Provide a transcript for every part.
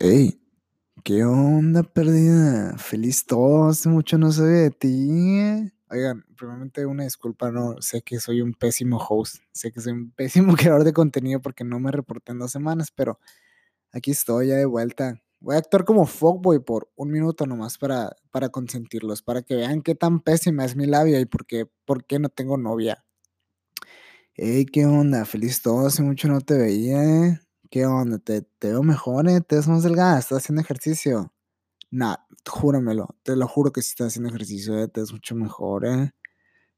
Hey, ¿qué onda, perdida? Feliz todo, hace mucho no sé de ti. Oigan, primeramente una disculpa, no sé que soy un pésimo host, sé que soy un pésimo creador de contenido porque no me reporté en dos semanas, pero aquí estoy ya de vuelta. Voy a actuar como fuckboy por un minuto nomás para, para consentirlos, para que vean qué tan pésima es mi labia y por qué, por qué no tengo novia. Hey, ¿qué onda? Feliz todo, hace mucho no te veía. ¿Qué onda? ¿Te, te veo mejor, eh? ¿Te ves más delgada? ¿Estás haciendo ejercicio? Nah, júramelo, te lo juro que si estás haciendo ejercicio, eh, te ves mucho mejor, eh.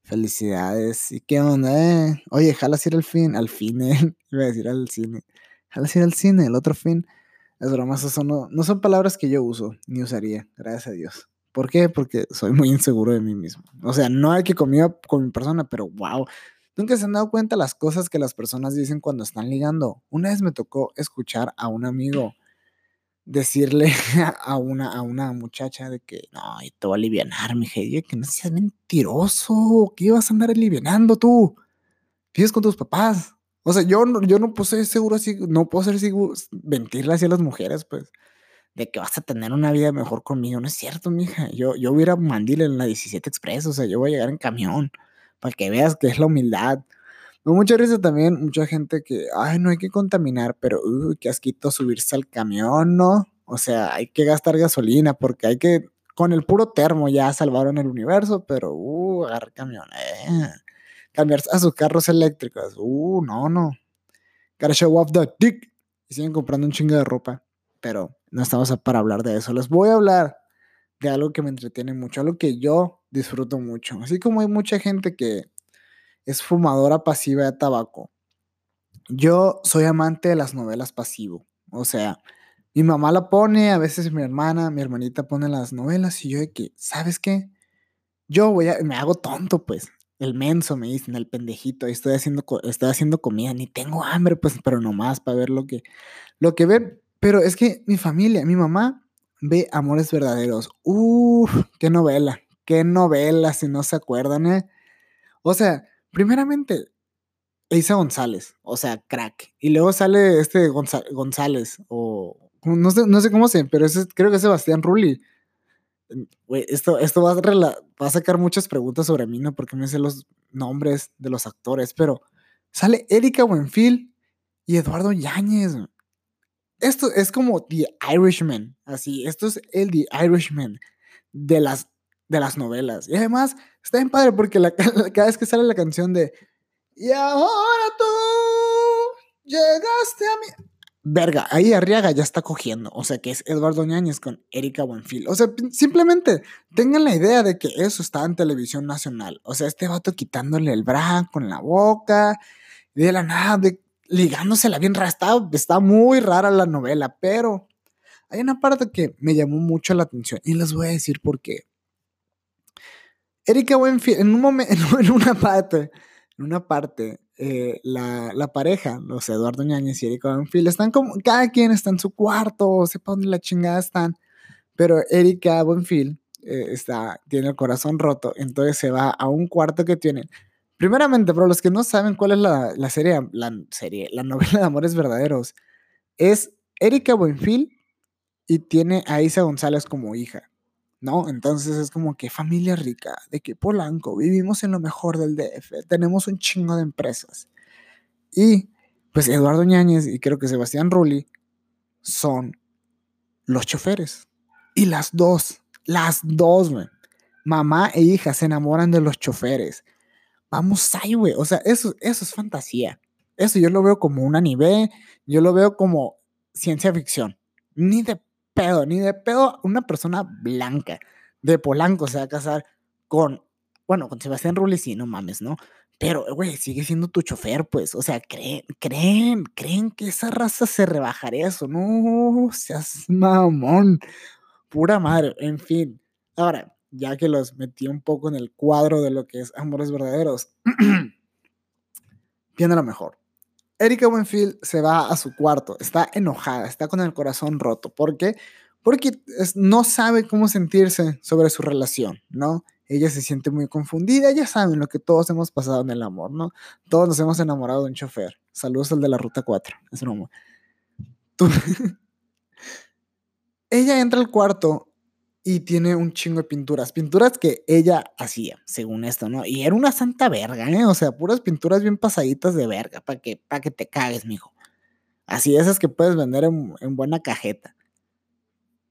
Felicidades. ¿Y qué onda, eh? Oye, jalas ir al fin, al fin, eh. Iba a decir al cine. Jalas ir al cine, el otro fin. Es broma, eso no, no son palabras que yo uso, ni usaría, gracias a Dios. ¿Por qué? Porque soy muy inseguro de mí mismo. O sea, no hay que comer con mi persona, pero wow. Nunca se han dado cuenta las cosas que las personas dicen cuando están ligando. Una vez me tocó escuchar a un amigo decirle a una, a una muchacha de que no, te voy a aliviar, mi hija, que no seas mentiroso, que ibas a andar alivianando tú. Vives con tus papás. O sea, yo, yo no puedo ser seguro así, no puedo ser seguro, mentirle así a las mujeres, pues, de que vas a tener una vida mejor conmigo. No es cierto, mija. Yo, yo voy a ir a Mandil en la 17 Express, o sea, yo voy a llegar en camión para que veas que es la humildad. mucha risa también, mucha gente que, ay, no hay que contaminar, pero, uy, qué asquito subirse al camión, ¿no? O sea, hay que gastar gasolina porque hay que, con el puro termo ya salvaron el universo, pero, uh, agarrar camión, eh. Cambiar a sus carros eléctricos, uh, no, no. Gotta show off the dick. Y siguen comprando un chingo de ropa, pero no estamos para hablar de eso. Les voy a hablar de algo que me entretiene mucho, algo que yo disfruto mucho. Así como hay mucha gente que es fumadora pasiva de tabaco. Yo soy amante de las novelas pasivo. O sea, mi mamá la pone, a veces mi hermana, mi hermanita pone las novelas y yo de que, ¿sabes qué? Yo voy a, me hago tonto, pues. El menso, me dicen, el pendejito. Estoy haciendo, estoy haciendo comida, ni tengo hambre, pues, pero nomás para ver lo que, lo que. Pero es que mi familia, mi mamá, ve Amores Verdaderos. Uf, qué novela, qué novela, si no se acuerdan, ¿eh? O sea, primeramente, Isa González, o sea, crack. Y luego sale este González, o no sé, no sé cómo se, pero creo que es Sebastián Rulli. Güey, esto, esto va, a va a sacar muchas preguntas sobre mí, ¿no? Porque me sé los nombres de los actores, pero sale Erika Buenfil y Eduardo Yáñez esto es como The Irishman, así, esto es el The Irishman de las, de las novelas. Y además, está bien padre porque cada vez que sale la canción de Y ahora tú llegaste a mí. Verga, ahí Arriaga ya está cogiendo. O sea, que es Eduardo Ñañez con Erika Buenfil. O sea, simplemente tengan la idea de que eso está en televisión nacional. O sea, este vato quitándole el bra con la boca. De la nada, de ligándosela bien rara. Está, muy rara la novela, pero hay una parte que me llamó mucho la atención y les voy a decir por qué. Erika Buenfield, en un momento, en una parte, en una parte, eh, la, la, pareja, los Eduardo Ñañez y Erika Buenfield, están como, cada quien está en su cuarto, sepa dónde la chingada están, pero Erika Buenfield eh, está, tiene el corazón roto, entonces se va a un cuarto que tienen. Primeramente, para los que no saben cuál es la, la, serie, la serie, la novela de Amores Verdaderos, es Erika Buenfil y tiene a Isa González como hija, ¿no? Entonces es como que familia rica, de que Polanco, vivimos en lo mejor del DF, tenemos un chingo de empresas. Y pues Eduardo Ñáñez y creo que Sebastián Rulli son los choferes. Y las dos, las dos, mamá e hija se enamoran de los choferes vamos ahí, güey. O sea, eso, eso es fantasía. Eso yo lo veo como un anime, yo lo veo como ciencia ficción. Ni de pedo, ni de pedo una persona blanca de Polanco se va a casar con, bueno, con Sebastián Rulli, sí, no mames, ¿no? Pero, güey, sigue siendo tu chofer, pues. O sea, creen, creen, creen que esa raza se rebajaría eso. No, seas mamón. Pura madre, en fin. Ahora, ya que los metí un poco en el cuadro de lo que es Amores Verdaderos, viene lo mejor. Erika Winfield se va a su cuarto, está enojada, está con el corazón roto. ¿Por qué? Porque no sabe cómo sentirse sobre su relación, ¿no? Ella se siente muy confundida, ya saben lo que todos hemos pasado en el amor, ¿no? Todos nos hemos enamorado de un chofer. Saludos al de la Ruta 4, es broma. ella entra al cuarto y tiene un chingo de pinturas. Pinturas que ella hacía, según esto, ¿no? Y era una santa verga, ¿eh? O sea, puras pinturas bien pasaditas de verga, para que, que te cagues, mijo. Así, esas que puedes vender en, en buena cajeta.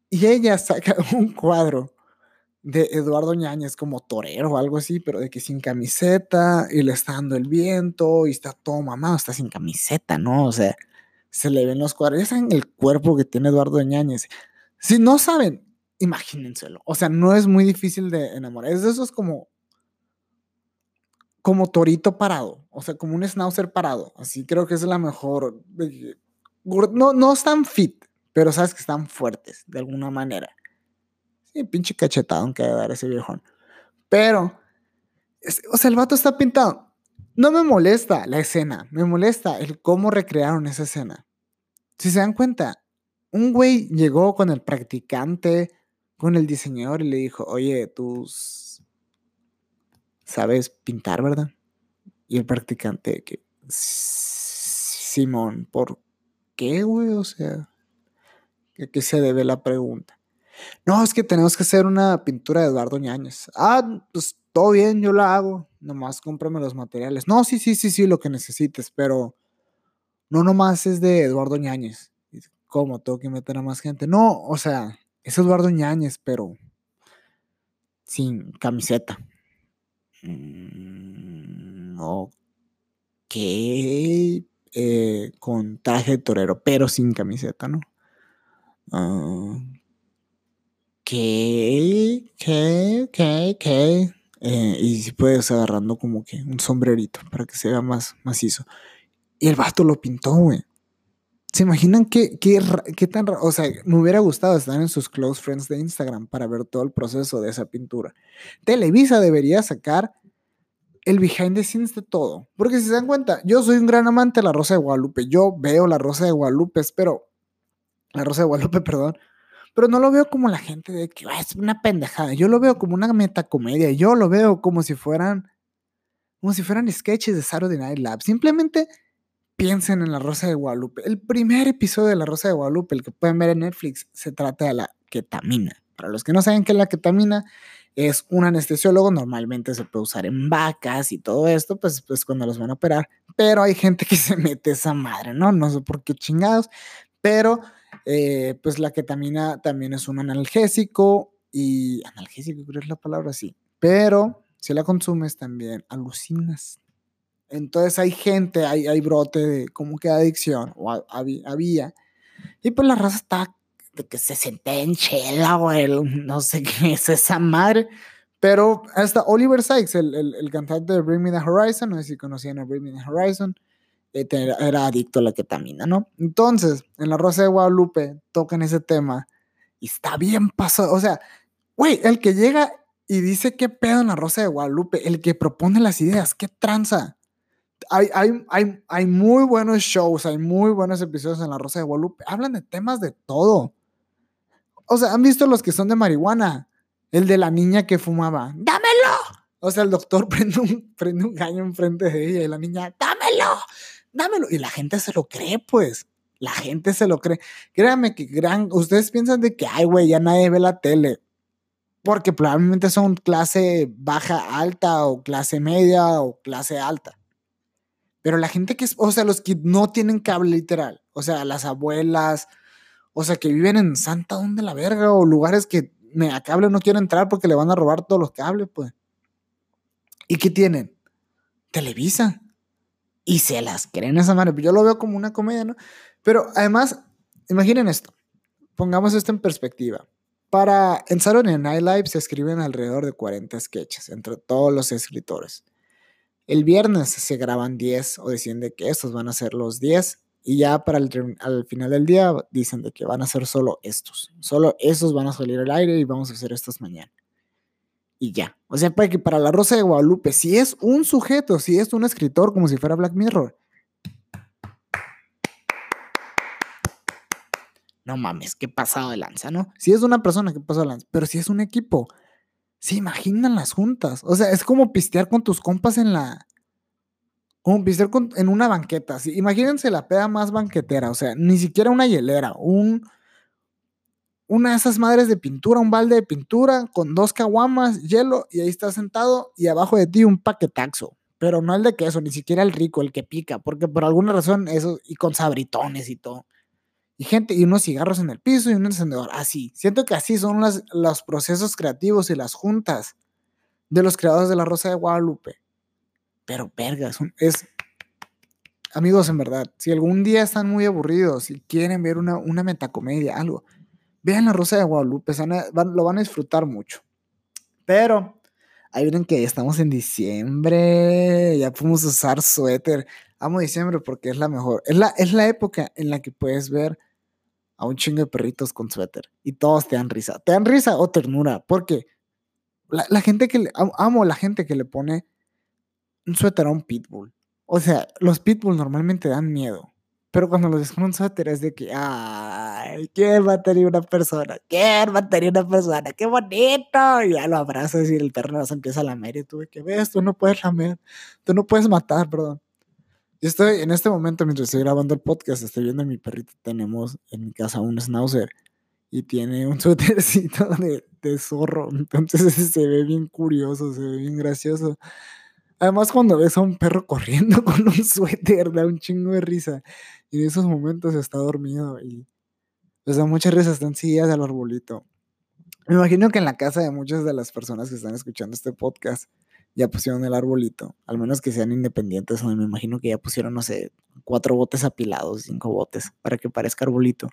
Y ella saca un cuadro de Eduardo Ñañez como torero o algo así, pero de que sin camiseta y le está dando el viento y está todo mamado, está sin camiseta, ¿no? O sea, se le ven los cuadros, ya saben el cuerpo que tiene Eduardo Ñañez. Si no saben, imagínenselo. O sea, no es muy difícil de enamorar. Es de esos como como torito parado, o sea, como un schnauzer parado. Así creo que es la mejor. No, no están fit, pero sabes que están fuertes de alguna manera. Sí, pinche cachetado que debe dar ese viejón. Pero, o sea, el vato está pintado. No me molesta la escena, me molesta el cómo recrearon esa escena. Si se dan cuenta, un güey llegó con el practicante, con el diseñador y le dijo, oye, tú sabes pintar, ¿verdad? Y el practicante que, Simón, ¿por qué, güey? O sea, ¿a qué se debe la pregunta? No, es que tenemos que hacer una pintura de Eduardo Ñañez. Ah, pues todo bien, yo la hago. Nomás cómprame los materiales. No, sí, sí, sí, sí, lo que necesites, pero no nomás es de Eduardo Ñañez. ¿Cómo? Tengo que meter a más gente. No, o sea, es Eduardo Ñañez, pero sin camiseta. Mm, ok. Eh, con traje de torero, pero sin camiseta, ¿no? Uh, ¿Qué? ¿Qué? ¿Qué? Y si puedes agarrando como que un sombrerito para que se vea más macizo. Y el vato lo pintó, güey. ¿Se imaginan qué, qué, qué tan... O sea, me hubiera gustado estar en sus close friends de Instagram para ver todo el proceso de esa pintura. Televisa debería sacar el behind the scenes de todo. Porque si se dan cuenta, yo soy un gran amante de la Rosa de Guadalupe. Yo veo la Rosa de Guadalupe, espero... La Rosa de Guadalupe, perdón pero no lo veo como la gente de que es una pendejada. Yo lo veo como una metacomedia. Yo lo veo como si fueran, como si fueran sketches de Saturday Night Live. Simplemente piensen en La Rosa de Guadalupe. El primer episodio de La Rosa de Guadalupe, el que pueden ver en Netflix, se trata de la ketamina. Para los que no saben qué es la ketamina, es un anestesiólogo, normalmente se puede usar en vacas y todo esto, pues, pues cuando los van a operar, pero hay gente que se mete esa madre, ¿no? No sé por qué chingados, pero eh, pues la ketamina también es un analgésico y analgésico creo que es la palabra así, pero si la consumes también alucinas. Entonces hay gente, hay, hay brote de como que adicción, o había, y pues la raza está de que se siente en chela, güey, no sé qué es esa madre. Pero hasta Oliver Sykes, el, el, cantante de Bring Me the Horizon, no sé si conocían a Bring Me the Horizon, era adicto a la ketamina, ¿no? Entonces, en la Rosa de Guadalupe tocan ese tema y está bien pasado. O sea, güey, el que llega y dice qué pedo en la Rosa de Guadalupe, el que propone las ideas, qué tranza. Hay, hay, hay, hay muy buenos shows, hay muy buenos episodios en la Rosa de Guadalupe. Hablan de temas de todo. O sea, ¿han visto los que son de marihuana? El de la niña que fumaba. ¡Dámelo! O sea, el doctor prende un, prende un caño enfrente de ella y la niña, ¡dámelo! dámelo. Y la gente se lo cree, pues. La gente se lo cree. Créanme que gran, ustedes piensan de que, ay, güey, ya nadie ve la tele. Porque probablemente son clase baja, alta, o clase media, o clase alta. Pero la gente que es, o sea, los que no tienen cable literal, o sea, las abuelas, o sea, que viven en Santa donde la verga, o lugares que a cable no quieren entrar porque le van a robar todos los cables, pues. ¿Y qué tienen? Televisa y se las creen esa madre. Yo lo veo como una comedia, ¿no? Pero además, imaginen esto. Pongamos esto en perspectiva. Para en Saturday Night Live se escriben alrededor de 40 sketches entre todos los escritores. El viernes se graban 10 o deciden de que estos van a ser los 10 y ya para el al final del día dicen de que van a ser solo estos. Solo estos van a salir al aire y vamos a hacer estos mañana y ya. O sea, para que para la Rosa de Guadalupe, si es un sujeto, si es un escritor, como si fuera Black Mirror. No mames, qué pasado de lanza, ¿no? Si es una persona, qué pasado de lanza. Pero si es un equipo, se imaginan las juntas. O sea, es como pistear con tus compas en la. Como pistear en una banqueta. Imagínense la peda más banquetera. O sea, ni siquiera una hielera. Un una de esas madres de pintura, un balde de pintura con dos caguamas, hielo, y ahí estás sentado y abajo de ti un paquetaxo. Pero no el de queso, ni siquiera el rico, el que pica, porque por alguna razón eso, y con sabritones y todo. Y gente, y unos cigarros en el piso y un encendedor, así. Siento que así son las, los procesos creativos y las juntas de los creadores de la Rosa de Guadalupe. Pero verga, es... Amigos, en verdad, si algún día están muy aburridos y quieren ver una, una metacomedia, algo, vean la Rosa de Guadalupe, lo van a disfrutar mucho. Pero ahí miren que estamos en diciembre, ya podemos usar suéter. Amo diciembre porque es la mejor. Es la, es la época en la que puedes ver a un chingo de perritos con suéter y todos te dan risa. Te dan risa o ternura, porque la, gente que le, amo la gente que le pone un suéter a un pitbull. O sea, los pitbull normalmente dan miedo. Pero cuando los con un suéter es de que, ay, ¿quién mataría una persona? ¿Quién mataría una persona? ¡Qué bonito! Y ya lo abrazas y el perro se empieza a lamer y tú de ves, tú no puedes lamer, tú no puedes matar, perdón. Yo estoy, en este momento, mientras estoy grabando el podcast, estoy viendo a mi perrito. Tenemos en mi casa un schnauzer y tiene un suétercito de, de zorro. Entonces se ve bien curioso, se ve bien gracioso. Además, cuando ves a un perro corriendo con un suéter, da un chingo de risa. Y en esos momentos está dormido y les da mucha risa, están sillas del arbolito. Me imagino que en la casa de muchas de las personas que están escuchando este podcast ya pusieron el arbolito, al menos que sean independientes, me imagino que ya pusieron, no sé, cuatro botes apilados, cinco botes, para que parezca arbolito.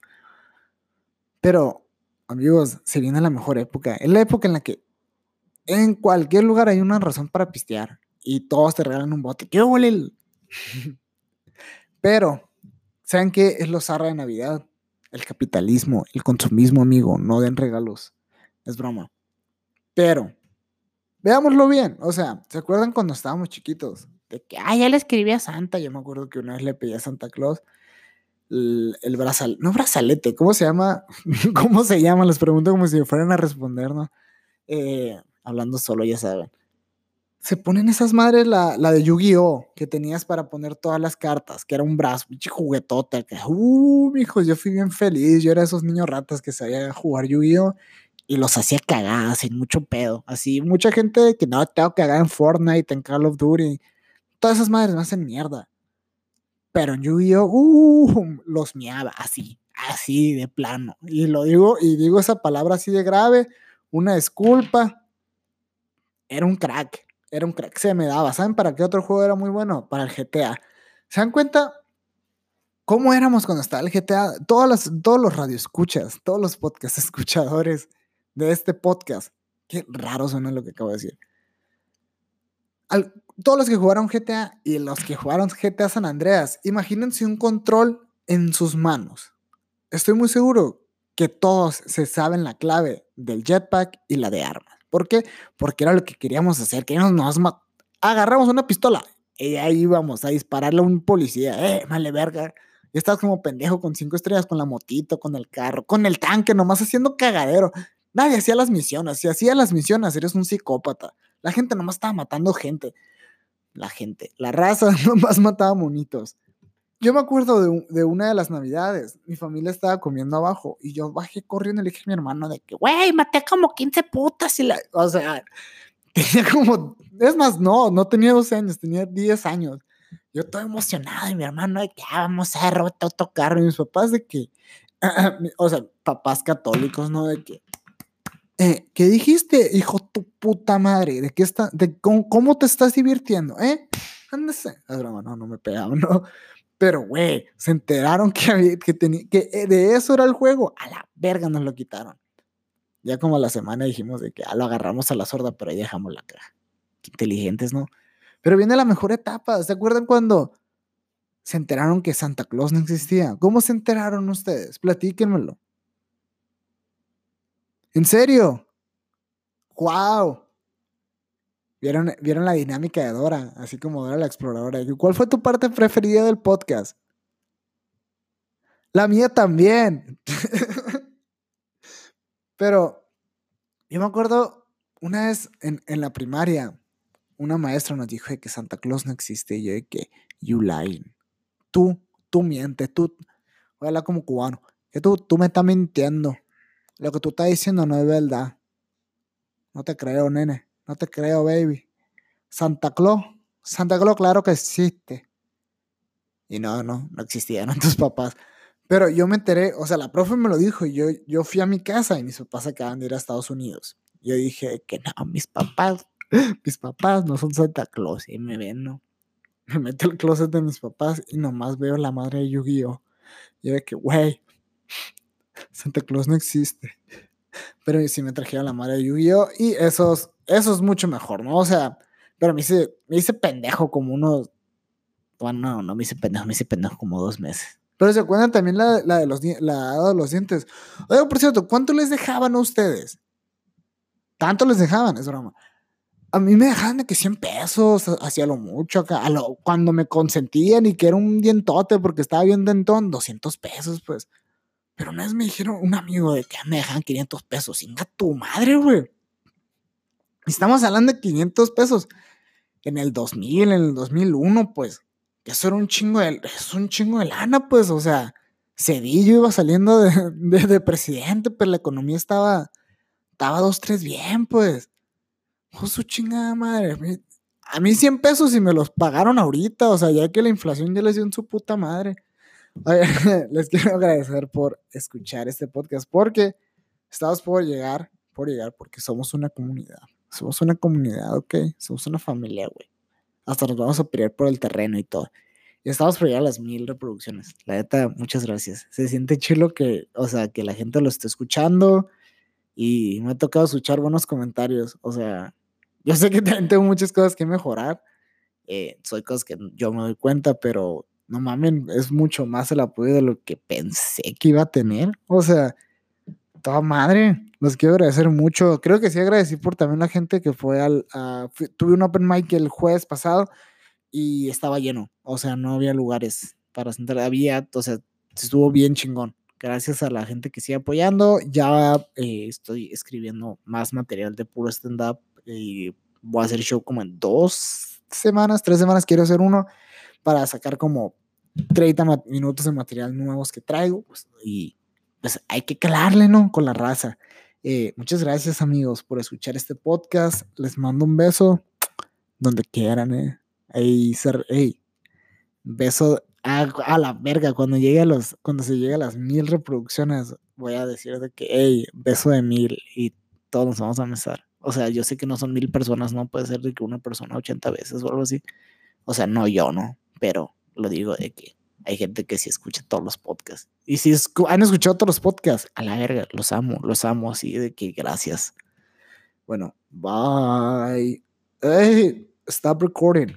Pero, amigos, se viene la mejor época. Es la época en la que en cualquier lugar hay una razón para pistear y todos te regalan un bote. ¡Qué huele! Pero, ¿saben qué es lo zarra de Navidad? El capitalismo, el consumismo, amigo. No den regalos. Es broma. Pero, veámoslo bien. O sea, ¿se acuerdan cuando estábamos chiquitos? De que, ah, ya le escribí a Santa. Yo me acuerdo que una vez le pedí a Santa Claus el, el brazalete, no brazalete, ¿cómo se llama? ¿Cómo se llama? Les pregunto como si fueran a responder, ¿no? Eh, hablando solo, ya saben se ponen esas madres, la, la de Yu-Gi-Oh! que tenías para poner todas las cartas, que era un brazo, pinche juguetote, que, uh, hijos, yo fui bien feliz, yo era esos niños ratas que sabían jugar Yu-Gi-Oh! Y los hacía cagar sin mucho pedo, así, mucha gente que no, tengo que cagar en Fortnite, en Call of Duty, todas esas madres me hacen mierda, pero en Yu-Gi-Oh! Uh, los miaba, así, así de plano, y lo digo, y digo esa palabra así de grave, una disculpa, era un crack, era un crack, se me daba. ¿Saben para qué otro juego era muy bueno? Para el GTA. ¿Se dan cuenta cómo éramos cuando estaba el GTA? Todas las, todos los radioescuchas, todos los podcast escuchadores de este podcast. Qué raro suena lo que acabo de decir. todos los que jugaron GTA y los que jugaron GTA San Andreas, imagínense un control en sus manos. Estoy muy seguro que todos se saben la clave del jetpack y la de armas. ¿Por qué? Porque era lo que queríamos hacer, que nos, agarramos una pistola y ahí íbamos a dispararle a un policía, eh, vale verga. Estás como pendejo con cinco estrellas, con la motito, con el carro, con el tanque, nomás haciendo cagadero. Nadie hacía las misiones. Si hacía las misiones, eres un psicópata. La gente nomás estaba matando gente. La gente, la raza nomás mataba monitos. Yo me acuerdo de, una de las navidades, mi familia estaba comiendo abajo y yo bajé corriendo y le dije a mi hermano de que, güey, maté como 15 putas y la, o sea, tenía como, es más, no, no tenía 12 años, tenía 10 años. Yo todo emocionado y mi hermano de que ah, vamos a robar tocar y mis papás de que, o sea, papás católicos, ¿no? De que, eh, ¿qué dijiste, hijo tu puta madre? ¿De qué está, cómo, te estás divirtiendo, eh? Ándese. No, no me pegaban, no. Pero, güey, se enteraron que, que, que eh, de eso era el juego. A la verga nos lo quitaron. Ya como a la semana dijimos de que ah, lo agarramos a la sorda, pero ahí dejamos la caja. Qué inteligentes, ¿no? Pero viene la mejor etapa. ¿Se acuerdan cuando se enteraron que Santa Claus no existía? ¿Cómo se enteraron ustedes? Platíquenmelo. ¿En serio? ¡Wow! Vieron, la dinámica de Dora, así como Dora la exploradora. ¿Cuál fue tu parte preferida del podcast? La mía también. Pero yo me acuerdo una vez en, la primaria, una maestra nos dijo que Santa Claus no existe. Y yo de que, you lying. Tú, tú mientes, tú, como cubano, que tú, tú me estás mintiendo. Lo que tú estás diciendo no es verdad. No te creo, nene. No te creo, baby. Santa Claus. Santa Claus, claro que existe. Y no, no, no existían tus papás. Pero yo me enteré, o sea, la profe me lo dijo y yo, yo fui a mi casa y mis papás acaban de ir a Estados Unidos. Yo dije que no, mis papás, mis papás no son Santa Claus. Y me ven, ¿no? Me meto al closet de mis papás y nomás veo la madre de Yu-Gi-Oh! De que, güey, Santa Claus no existe. Pero sí me trajeron la madre de Yu-Gi-Oh! Y eso es, mucho mejor, ¿no? O sea, pero me hice, me hice pendejo como unos. Bueno, no, no me hice pendejo, me hice pendejo como dos meses. Pero se acuerdan también la, la de los, la de los dientes. Oiga, por cierto, ¿cuánto les dejaban a ustedes? Tanto les dejaban, es broma. A mí me dejaban de que 100 pesos, hacía lo mucho acá. Cuando me consentían y que era un dientote porque estaba bien dentón, 200 pesos, pues. Pero una vez me dijeron un amigo de que me dejaban 500 pesos. Inga tu madre, güey. Estamos hablando de 500 pesos. En el 2000, en el 2001, pues. Eso era un chingo de, es un chingo de lana, pues. O sea, Cedillo iba saliendo de, de, de presidente, pero la economía estaba, estaba dos, tres bien, pues. Oh, su chingada madre. A mí 100 pesos y me los pagaron ahorita, o sea, ya que la inflación ya les dio en su puta madre. les quiero agradecer por escuchar este podcast porque estamos por llegar, por llegar, porque somos una comunidad. Somos una comunidad, ok. Somos una familia, güey. Hasta nos vamos a pelear por el terreno y todo. Y estamos por llegar a las mil reproducciones. La neta, muchas gracias. Se siente chilo que, o sea, que la gente lo esté escuchando y me ha tocado escuchar buenos comentarios. O sea, yo sé que también tengo muchas cosas que mejorar. Eh, soy cosas que yo me doy cuenta, pero no mamen, es mucho más el apoyo de lo que pensé que iba a tener. O sea, toda madre, los quiero agradecer mucho. Creo que sí agradecí por también la gente que fue al. tuve un open mic el jueves pasado y estaba lleno. O sea, no había lugares para sentar. Había, o sea, estuvo bien chingón. Gracias a la gente que sigue apoyando. Ya eh, estoy escribiendo más material de puro stand-up y voy a hacer show como en dos semanas, tres semanas. Quiero hacer uno para sacar como 30 minutos de material nuevos que traigo. Pues, y pues hay que calarle, ¿no? Con la raza. Eh, muchas gracias, amigos, por escuchar este podcast. Les mando un beso donde quieran, ¿eh? Ahí, ser, hey, beso a, a, la verga. Cuando llegue a los, cuando se llegue a las mil reproducciones, voy a decir de que, hey, beso de mil y todos nos vamos a besar. O sea, yo sé que no son mil personas, no puede ser de que una persona 80 veces o algo así. O sea, no yo, ¿no? Pero lo digo de que hay gente que sí escucha todos los podcasts. Y si han escuchado todos los podcasts, a la verga, los amo, los amo así de que gracias. Bueno, bye. Hey, stop recording.